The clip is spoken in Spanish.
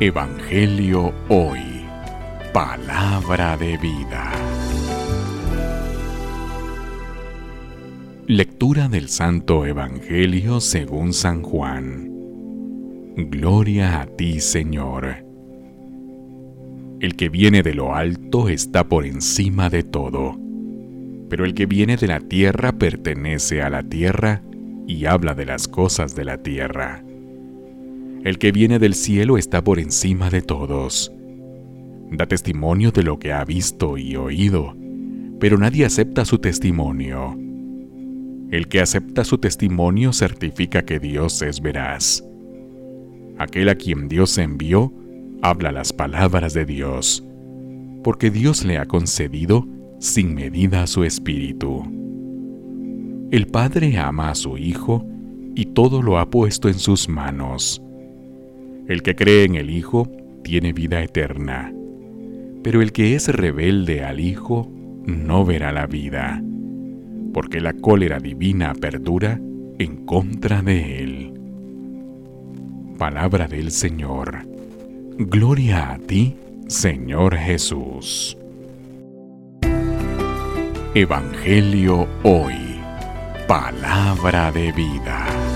Evangelio Hoy. Palabra de vida. Lectura del Santo Evangelio según San Juan. Gloria a ti, Señor. El que viene de lo alto está por encima de todo, pero el que viene de la tierra pertenece a la tierra y habla de las cosas de la tierra. El que viene del cielo está por encima de todos. Da testimonio de lo que ha visto y oído, pero nadie acepta su testimonio. El que acepta su testimonio certifica que Dios es veraz. Aquel a quien Dios envió habla las palabras de Dios, porque Dios le ha concedido sin medida su espíritu. El Padre ama a su Hijo y todo lo ha puesto en sus manos. El que cree en el Hijo tiene vida eterna, pero el que es rebelde al Hijo no verá la vida, porque la cólera divina perdura en contra de él. Palabra del Señor. Gloria a ti, Señor Jesús. Evangelio hoy. Palabra de vida.